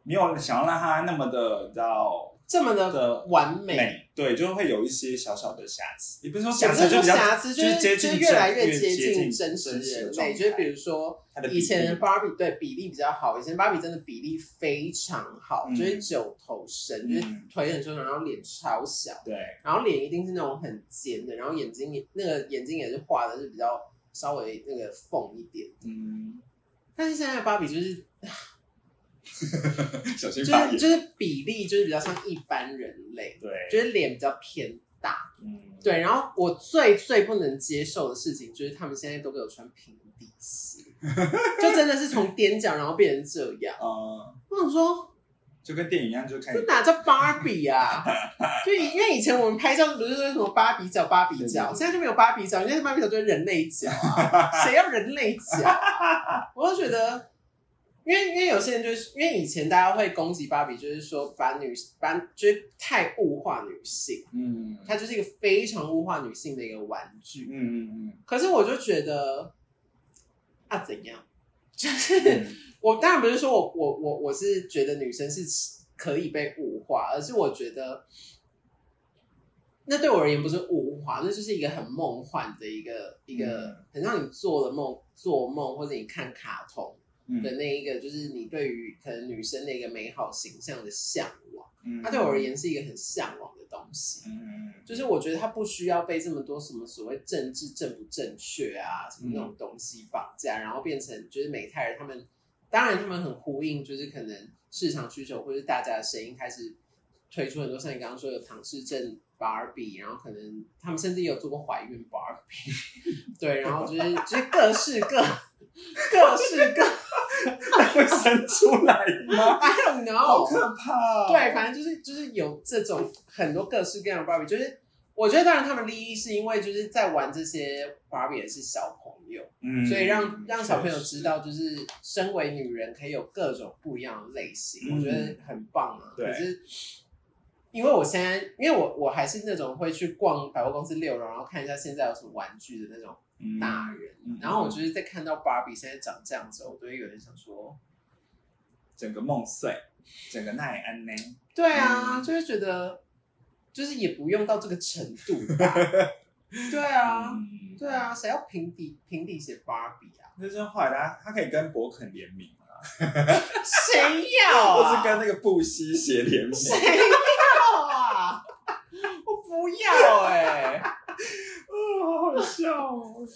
没有想要让他那么的，你知道这么的的完美，美，对，就会有一些小小的瑕疵，也不是说瑕疵，不是瑕疵，就是接近就是越来越接接近真实人类。就是比如说以前的芭比对比例比较好，以前芭比真的比例非常好，嗯就是九头身，就是嗯腿很修长，然后脸超小，对，然后脸一定是那种很尖的，然后眼睛也那个眼睛也是画的是比较稍微那个缝一点。嗯，但是现在芭比就是就 小心发言，是就是比例就是比较像一般人类，对，就是脸比较偏大。嗯，对，然后我最最不能接受的事情就是他们现在都给我穿平底鞋，就真的是从踮脚然后变成这样。呃，我想说，就跟电影一样，就是看这哪叫芭比啊？就因为以前我们拍照不是说什么芭比脚、芭比脚，对对对现在就没有芭比脚，现在芭比脚就是人类脚啊，谁要人类脚啊？我就觉得。因为因为有些人就是因为以前大家会攻击芭比，就是说把女把就是太物化女性，嗯。它就是一个非常物化女性的一个玩具。嗯嗯嗯。可是我就觉得啊，怎样？就是嗯。我当然不是说我我我我是觉得女生是可以被物化，而是我觉得那对我而言不是物化，那就是一个很梦幻的一个一个嗯。很让你做了梦做梦，或者你看卡通嗯的那一个，就是你对于可能女生的一个美好形象的向往。嗯，它对我而言是一个很向往的东西。嗯，就是我觉得它不需要被这么多什么所谓政治正不正确啊，什么那嗯种东西绑架，然后变成就是美泰人他们，当然他们很呼应，就是可能市场需求或者大家的声音开始推出很多，像你刚刚说有唐氏症芭比，然后可能他们甚至也有做过怀孕芭比，对，然后就是就是各式各各式各 会生出来吗？I don't 好 know，可怕、哦！对，反正就是就是有这种很多各式各样的芭比，就是我觉得当然他们利益是因为就是在玩这些芭比的是小朋友，嗯，所以让让小朋友知道，就是身为女人可以有各种不一样的类型，嗯我觉得很棒啊。对可是因为我现在，因为我我还是那种会去逛百货公司六楼，然后看一下现在有什么玩具的那种嗯大人。嗯然后我就是在看到芭比现在长这样子，我都会有点想说，整个梦碎，整个奈安呢？对啊，嗯就是觉得就是也不用到这个程度吧。对啊，嗯，对啊，谁要平底平底写芭比啊？就是后来他他可以跟博肯联名啊，谁要或啊？是跟那个布希鞋联名。谁要啊？我不要哎、哦，好好笑哦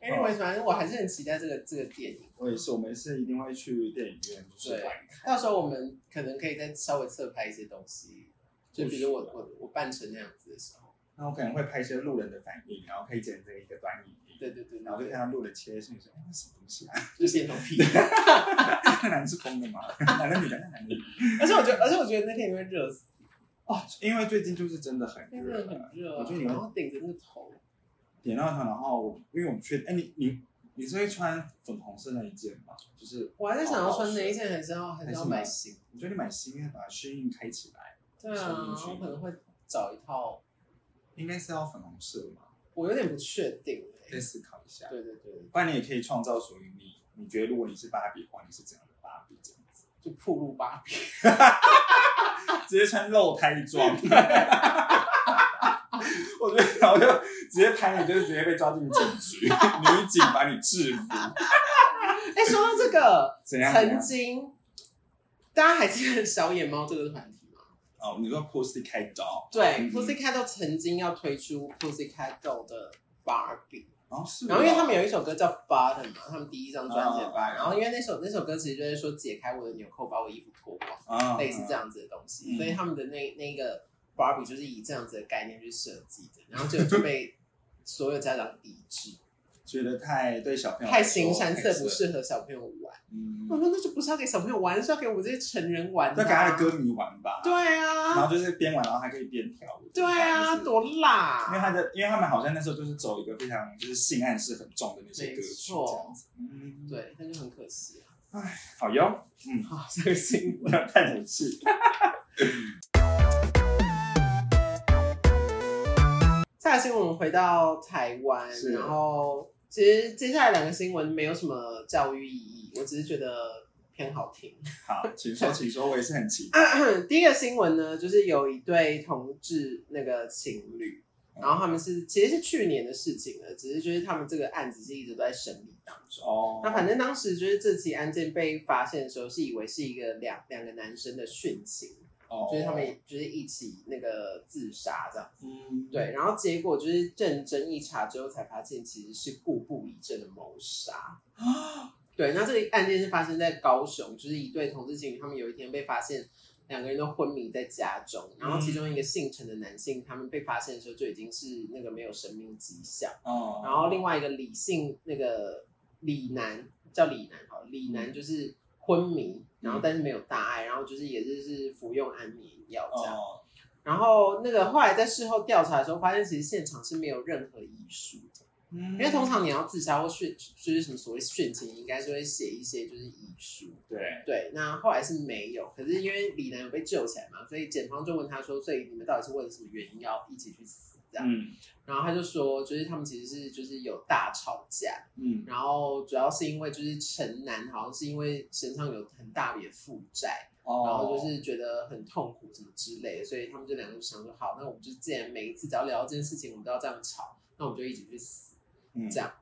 ！Anyway，反正我还是很期待这个这个电影。我也是，我们是一定会去电影院就是对观看。到时候我们可能可以再稍微侧拍一些东西，就比如我我我扮成那样子的时候，那我可能会拍一些路人的反应，然后可以剪成一个短影音，对对对然后就对看到路人切进去说：“哎，那什么东西啊？就变头皮。那男的是疯的吗？男的女的？那男的？”而且我觉得，而且我觉得那天你会热死，哦，因为最近就是真的很热，很热啊，我觉得你会然后顶着那个头，点到它，然后因为我们确哎，你你你是会穿粉红色那一件吗？就是我还在想要穿哪一件，还是要还是要买新？我觉得你买新，应该把它虚印开起来，对啊，我可能会找一套，应该是要粉红色嘛？我有点不确定再哎。思考一下。对对对，不然你也可以创造属于你，你觉得如果你是芭比的话，你是怎样的芭比？这样子，就铺路芭比。直接穿露胎装。我觉得，然后就直接拍你，就是直接被抓进警局，女警把你制服。哎，说到这个，怎样？曾经大家还记得小野猫这个团体吗？哦，你说 Pussycat Doll，对嗯，Pussycat Doll 曾经要推出 Pussycat Doll 的芭比，哦是哦，然后因为他们有一首歌叫 Bottom 嘛，他们第一张专辑的哦 Bottom，然后因为那首那首歌其实就是说解开我的纽扣，把我衣服脱光，啊类似这，样子的东西，嗯。所以他们的那那个 Barbie 就是以这样子的概念去设计的，然后就就被所有家长抵制，觉得太对小朋友太形山色，不适合小朋友玩。嗯，我说那就不是要给小朋友玩，是要给我们这些成人玩的、要给他的。歌迷玩吧。对啊然啊，后就是边玩，然后还可以边跳舞。对啊，就是多因为！他的，因为他们好像那时候就是走一个非常就是性暗示很重的那些歌没曲这样子。嗯，，对，那就很可惜啊。好哟，嗯，好，这个新闻。太生气。新闻我们回到台湾，然后其实接下来两个新闻没有什么教育意义，我只是觉得偏好听。好，请说，请说，我也是很期待。第一个新闻呢，就是有一对同志那个情侣，然后他们是其实是去年的事情了，只是就是他们这个案子是一直都在审理当中。哦，那反正当时就是这起案件被发现的时候，是以为是一个两两个男生的殉情，哦就是他们就是一起那个自杀这样。嗯，对，然后结果就是认真一查之后，才发现其实是故布疑阵的谋杀。啊。对，那这个案件是发生在高雄，就是一对同志情侣，他们有一天被发现两个人都昏迷在家中，然后其中一个姓陈的男性，他们被发现的时候就已经是那个没有生命迹象，哦，然后另外一个李姓那个李男叫李男好，李男就是昏迷，然后但是没有大碍，然后就是也是是服用安眠药这样。哦，然后那个后来在事后调查的时候，发现其实现场是没有任何遗书的，因因为通常你要自杀或殉，就是什么所谓殉情，应该是会写一些就是遗书。对，对，那后来是没有，可是因为李楠有被救起来嘛，所以检方就问他说，所以你们到底是为了什么原因要一起去死这样？嗯。然后他就说，就是他们其实是就是有大吵架，嗯。然后主要是因为就是陈楠好像是因为身上有很大笔的负债，哦，然后就是觉得很痛苦什么之类的，所以他们这两个就想说，好，那我们就既然每一次只要聊到这件事情，我们都要这样吵，那我们就一起去死。嗯。这样。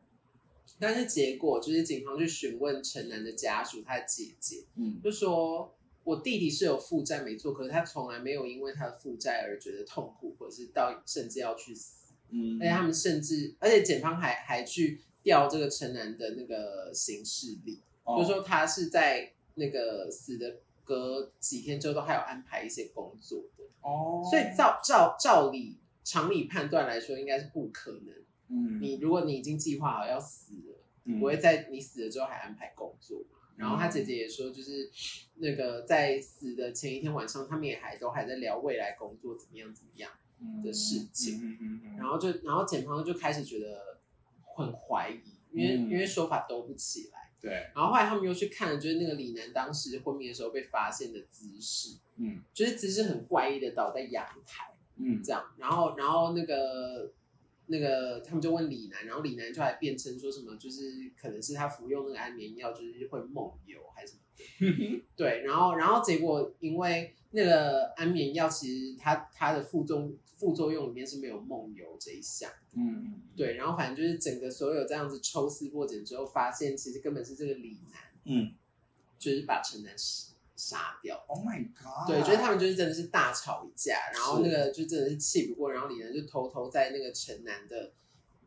但是结果就是警方去询问陈楠的家属，他的姐姐嗯。就说，我弟弟是有负债没错，可是他从来没有因为他的负债而觉得痛苦，或者是到甚至要去死。嗯，而且他们甚至，而且检方还还去调这个陈楠的那个行事历，哦就是说他是在那个死的隔几天之后都还有安排一些工作的，哦，所以照照照理常理判断来说，应该是不可能。嗯，你如果你已经计划好要死了，嗯不会在你死了之后还安排工作嘛。然后他姐姐也说，就是那个在死的前一天晚上，他们也还都还在聊未来工作怎么样怎么样。的事情嗯嗯嗯，然后就，然后检方就开始觉得很怀疑，因为、嗯因为说法都不起来。对，然后后来他们又去看了，就是那个李楠当时昏迷的时候被发现的姿势，嗯就是姿势很怪异的倒在阳台嗯这样。然后，然后那个那个他们就问李楠，然后李楠就还辩称说什么，就是可能是他服用那个安眠药，就是会梦游还是什么 对，然后然后结果因为那个安眠药，其实它它的副作用副作用里面是没有梦游这一项。嗯，对，然后反正就是整个所有这样子抽丝剥茧之后，发现其实根本是这个李楠，嗯就是把陈楠杀杀掉。，Oh my god，对，就是他们就是真的是大吵一架，然后那是个就真的是气不过，然后李仁就偷偷在那个城南的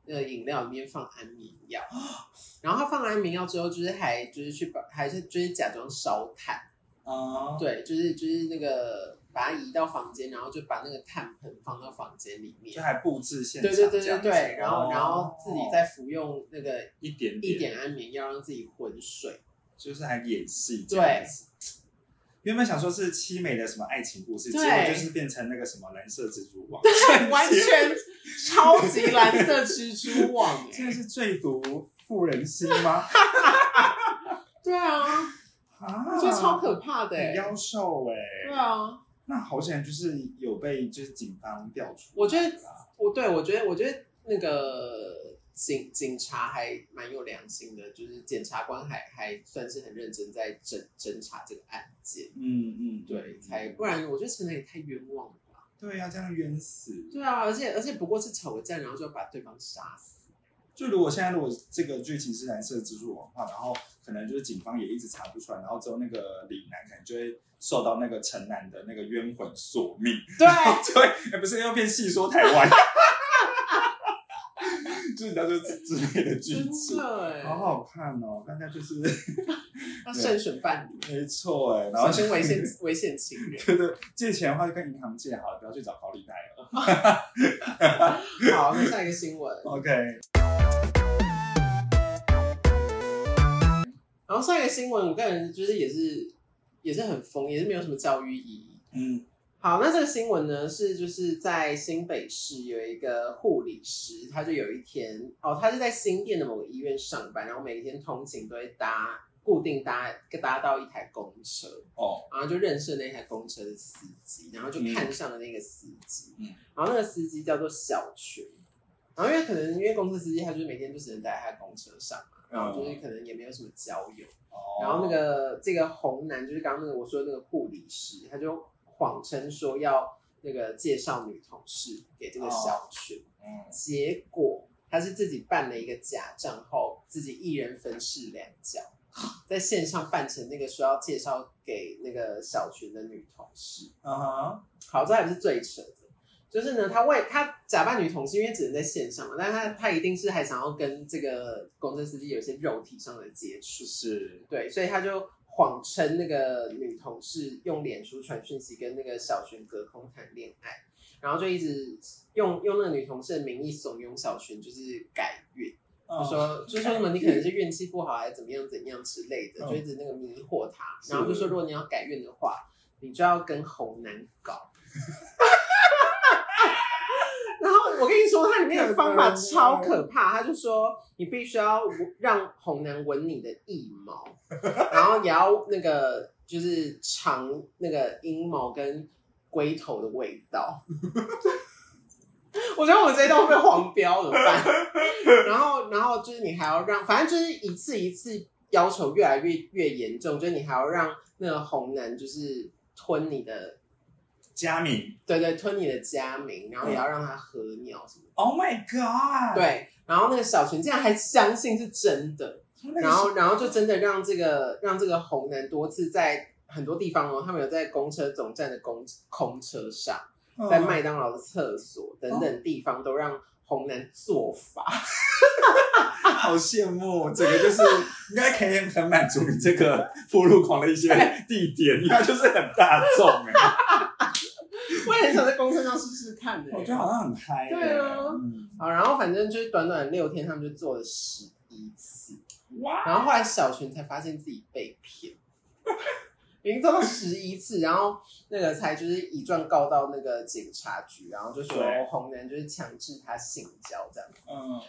那个饮料里面放安眠药，然后他放安眠药之后，就是还就是去把还是就是假装烧炭，啊，对，就是就是那个把它移到房间，然后就把那个炭盆放到房间里面就，还布置现场对对对然后哦然后自己再服用那个一点一点安眠药，让自己昏睡。就是还演戏这样子。原本想说是凄美的什么爱情故事，结对。果就是变成那个什么蓝色蜘蛛网，对完全超级蓝色蜘蛛网哎、真的是最毒妇人心吗？对啊，啊，我觉得超可怕的哎、很妖兽哎、对啊，那好险就是有被就是警方调出，我觉得我对我觉得我觉得那个警警察还蛮有良心的，就是检察官还还算是很认真在侦侦查这个案件，嗯嗯，对，才不然我觉得陈楠也太冤枉了吧。对呀、这样冤死。对啊，而且而且不过是吵个架，然后就把对方杀死。就如果现在如果这个剧情是蓝色蜘蛛网的话，然后可能就是警方也一直查不出来，然后之后那个李楠可能就会受到那个城南的那个冤魂索命，对，就会哎不是又变戏说台湾，就是你知道就之类的剧真情，好好看哦，大家就是 要慎选伴侣，没错哎，然后小心危险 危险情人。对对，借钱的话就跟银行借好了，不要去找高利贷了。好，那下一个新闻。OK，然后下一个新闻，我个人就是也是也是很疯，也是没有什么教育意义。嗯好，那这个新闻呢是就是在新北市有一个护理师，他就有一天哦，他是在新店的某个医院上班，然后每天通勤都会搭固定搭搭到一台公车，哦，然后就认识了那台公车的司机，然后就看上了那个司机，嗯。然后那个司机叫做小群，然后因为可能因为公车司机他就是每天就只能待在他公车上嘛，然后就是可能也没有什么交友，哦。然后那个这个红男就是刚刚那个我说的那个护理师，他就谎称说要那个介绍女同事给这个小群，嗯。结果他是自己办了一个假账号，自己一人分饰两角，在线上扮成那个说要介绍给那个小群的女同事。嗯哼，好，这还不是最扯的，就是呢，他为他假扮女同事，因为只能在线上嘛，但是他他一定是还想要跟这个公车司机有一些肉体上的接触，是。对，所以他就谎称那个女同事用脸书传讯息跟那个小璇隔空谈恋爱，然后就一直用用那个女同事的名义怂恿小璇就是改运，哦。就说就说什么你可能是运气不好还是怎么样怎样之类的，嗯。就一直那个迷惑他，是。然后就说如果你要改运的话，你就要跟红男搞。我跟你说，它里面的方法超可怕。他就说，你必须要让红男闻你的腋毛，然后也要那个就是尝那个阴毛跟龟头的味道。我觉得我这一段会被黄标怎么办？然后，然后就是你还要让，反正就是一次一次要求越来越越严重，就是你还要让那个红男就是吞你的，佳敏对对，吞你的家名，然后也要让他喝尿什么的。，Oh my God，，对，然后那个小群竟然还相信是真的，然后然后就真的让这个让这个红男多次在很多地方哦，他们有在公车总站的公空车上，嗯在麦当劳的厕所等等地方都让红男做法。好羡慕，整个就是应该可以很满足你这个铺路狂的一些地点，因为它就是很大众哎，我也很想在公车上试试看的、我觉得好像很嗨欸，对啊。嗯，好，然后反正就是短短六天，他们就做了十一次，哇，然后后来小群才发现自己被骗，已经做到十一次，然后那个才就是以状告到那个警察局，然后就说红男就是强制他性交这样，嗯，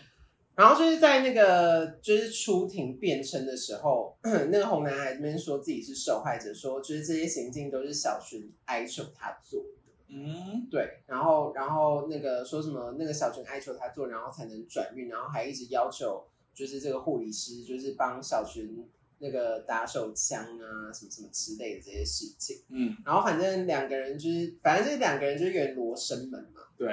然后就是在那个就是出庭辩称的时候，那个红男还在那边说自己是受害者，说就是这些行径都是小群哀求他做的。嗯，对，然后然后那个说什么那个小群哀求他做，然后才能转运，然后还一直要求就是这个护理师就是帮小群那个打手枪啊，什么什么之类的这些事情。嗯，然后反正两个人就是，反正这两个人就是有点罗生门嘛。对，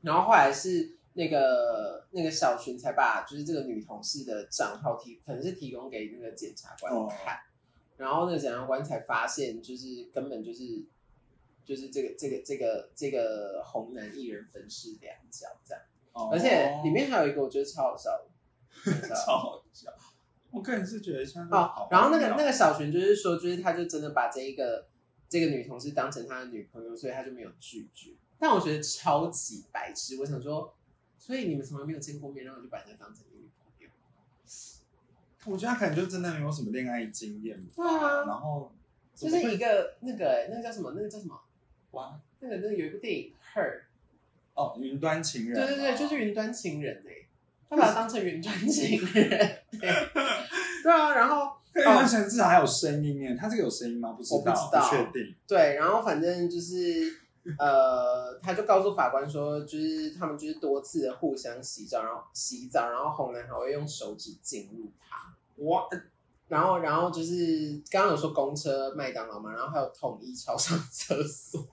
然后后来是那个那个小群才把就是这个女同事的账号提，可能是提供给那个检察官看，然后那个检察官才发现，就是根本就是就是这个这个这个这个红男艺人分饰两角这样，哦而且里面还有一个我觉得超好笑的，超好笑。我个人是觉得像哦，然后那个那个小群就是说，就是他就真的把这一个这个女同事当成他的女朋友，所以他就没有拒绝。但我觉得超级白痴，我想说，所以你们从来没有见过面，然后就把人家当成女朋友？我觉得他可能就真的没有什么恋爱经验吧。对啊然后就是一个那个、欸、那个叫什么？那个叫什么？哇那个那个有一部电影《Her》，哦，云端情人。对对对，就是云端情人哎、他把它当成云端情人，对 对啊，然后可是云端情人至少还有声音耶，他这个有声音吗？不知道，我不知道确定。对，然后反正就是呃，他就告诉法官说，就是他们就是多次的互相洗澡，然后洗澡，然后红男还会用手指进入他，哇，然后然后就是刚刚有说公车、麦当劳嘛，然后还有统一超商厕所，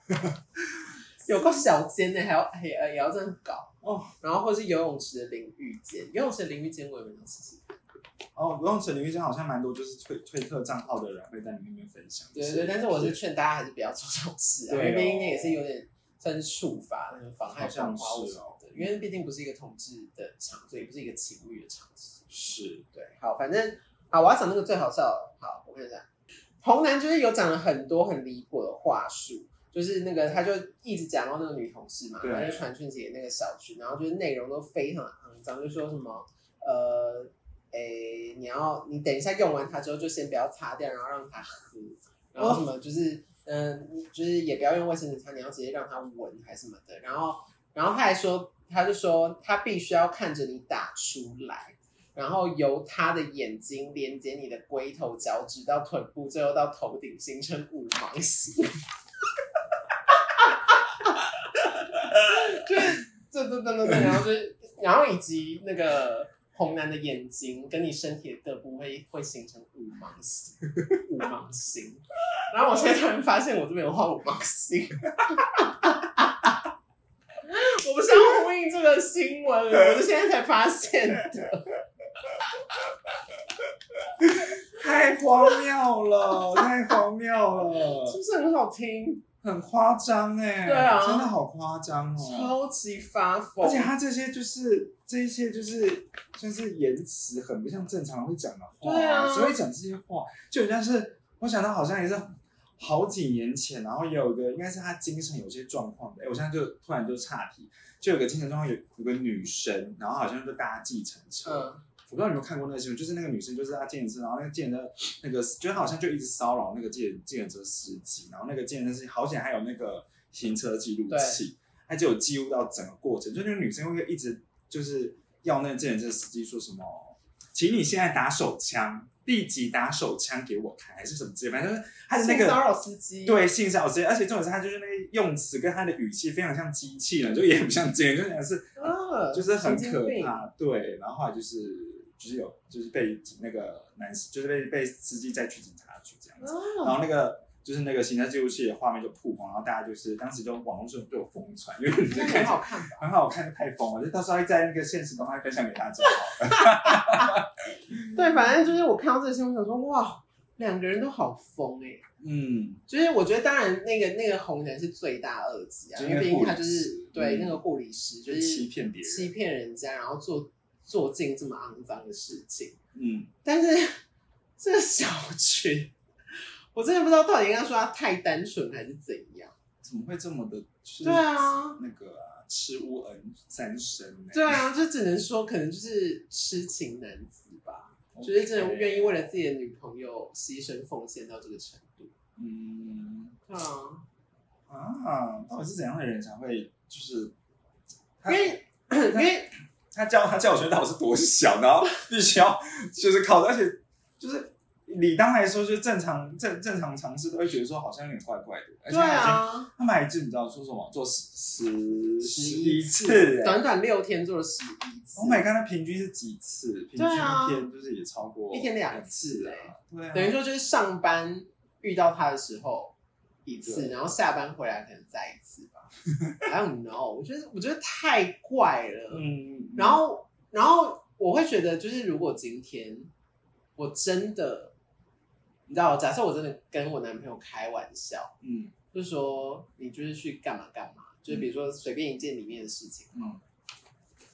有个小间呢，还要还也也要这样搞。哦，然后或是游泳池的淋浴间，游泳池的淋浴间我也没有试试，哦，游泳池淋浴间好像蛮多，就是推推特账号的人会在里面分享。对对对，但是我是劝大家还是不要做这种事啊，因对哦。为毕竟那也是有点算是处罚，那种妨害好像风化物什么的，因为毕竟不是一个同志的场所，也不是一个情侣的场所。是。对，好，反正好，我要讲那个最好笑的。好，我看一下，红男就是有讲了很多很离谱的话术，就是那个他就一直讲到那个女同事嘛，对然后就传讯息给那个小群，然后就是内容都非常肮脏，就说什么呃，诶，你要你等一下用完它之后就先不要擦掉，然后让它喝，然后什么就是嗯、就是也不要用卫生纸擦，你要直接让它闻还是什么的，然后然后他还说，他就说他必须要看着你打出来。然后由他的眼睛连接你的龟头脚趾到臀部，最后到头顶，形成五芒星。就是这这这这这，然后就是，然后以及那个红男的眼睛跟你身体的各部会会形成五芒星，五芒星。然后我现在突然发现我这边有画五芒星。我不是要呼应这个新闻，我是现在才发现的。太荒谬了，太荒谬了，是不是很好听？很夸张哎，对啊。真的好夸张哦。超级发疯，而且他这些就是这一些就是算是言辞很不像正常人会讲的话，对啊。所以讲这些话，就好像是我想到好像也是好几年前，然后也有一个应该是他精神有些状况的，哎，我现在就突然就岔题，就有个精神状况有有个女生，然后好像就搭计程车，嗯，我不知道你有没有看过那个新闻，就是那个女生就是她计程车，然后那个计程车那个就是好像就一直骚扰那个计计程车司机，然后那个计程车司机好险还有那个行车记录器，他就有记录到整个过程，就那个女生会一直就是要那个计程车司机说什么，请你现在打手枪，立即打手枪给我看，还是什么之类，反正就是他的那个骚扰司机，，对性骚扰司机，而且重点是他就是那个用词跟他的语气非常像机器人，就也很不像真人，就讲是啊，就是很可。怕，对。然后后来就是就是有就是被那个男就是被被司机载去警察局这样子，然啊，后那个就是那个行车记录器的画面就曝光，然后大家就是当时就网络上都有疯传，因为你就看很好看吧？很好看，太疯了，就到时候在那个现实动态分享给大家。好了。对，反正就是我看到这个新闻，想说哇，两个人都好疯哎、嗯，就是我觉得，当然那个那个红人是罪大恶极啊，因为毕竟他就就是是对嗯。那个护理师，就就是欺骗别人。欺骗人家，然后做做尽这么肮脏的事情。嗯，但是 这个小群，我真的不知道到底应该说他太单纯还是怎样。怎么会这么的？就是对啊，那个啊，吃乌恩三生呢？对啊，就只能说可能就是痴情男子吧，就是真的愿意为了自己的女朋友牺牲奉献到这个程度。嗯对啊，啊，到底是怎样的人才会就是？因为因为他教他教学到底是多小，然后必须要就是靠，而且就是理当来说，就正常正正常尝试都会觉得说好像有点怪怪的，而且对他们还次你知道说什么做十十十一次，短短六天做了十一次。Oh my god，那平均是几次？平均一天就是也超过一天两次啊。对啊，等于说就是上班遇到他的时候一次，然后下班回来可能再一次吧。I don't know，我觉得我觉得太怪了。嗯，然后然后我会觉得，就是如果今天我真的，你知道，假设我真的跟我男朋友开玩笑，嗯就说你就是去干嘛干嘛，就是比如说随便一件里面的事情，嗯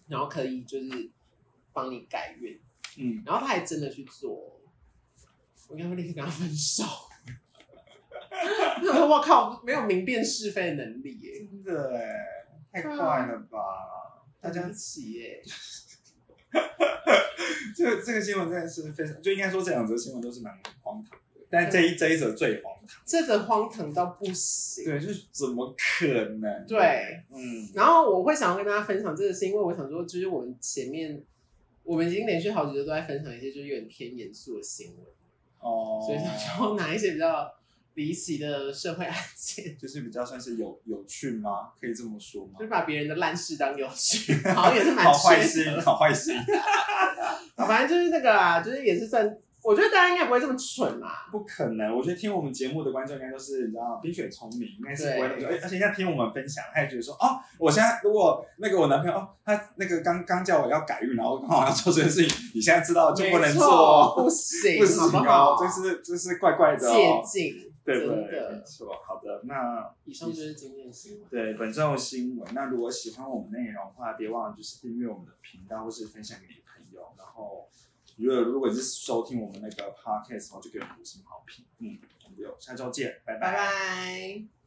然后可以就是帮你改运，嗯，然后他还真的去做，我应该会立刻跟他分手。我靠，没有明辨是非的能力耶，真的哎，太快了吧！大家起耶。这个这个新闻真的是非常，就应该说这两则新闻都是蛮荒唐的，但这一这一则最荒唐。这个荒唐到不行。对，就是怎么可能？对，嗯然后我会想要跟大家分享这个，是因为我想说，就是我们前面我们已经连续好几周都在分享一些就是有点偏严肃的新闻，哦，所以想说拿一些比较离奇的社会案件，就是比较算是有有趣吗？可以这么说吗就？是把别人的烂事当有趣，好像也是蛮好坏缺德心，好坏心，好 反正就是那个啦，就是也是算，我觉得大家应该不会这么蠢啦。不可能！我觉得听我们节目的观众应该都是你知道冰雪聪明，应该是不会那么说。而而且像听我们分享，他也觉得说哦，我现在如果那个我男朋友哦，他那个刚刚叫我要改运，然后刚好要做这件事情，你现在知道就不能没做，不行，不行好不好？哦，这是这是怪怪的借哦，镜，对不对？没错，好的，那以上就是今天的新闻。对本周的新闻。那如果喜欢我们内容的话，别忘了就是订阅我们的频道，或是分享给你的朋友。然后，如果如果你是收听我们那个 podcast 的话，就给我们五星好评。嗯，我们就下周见，拜拜拜。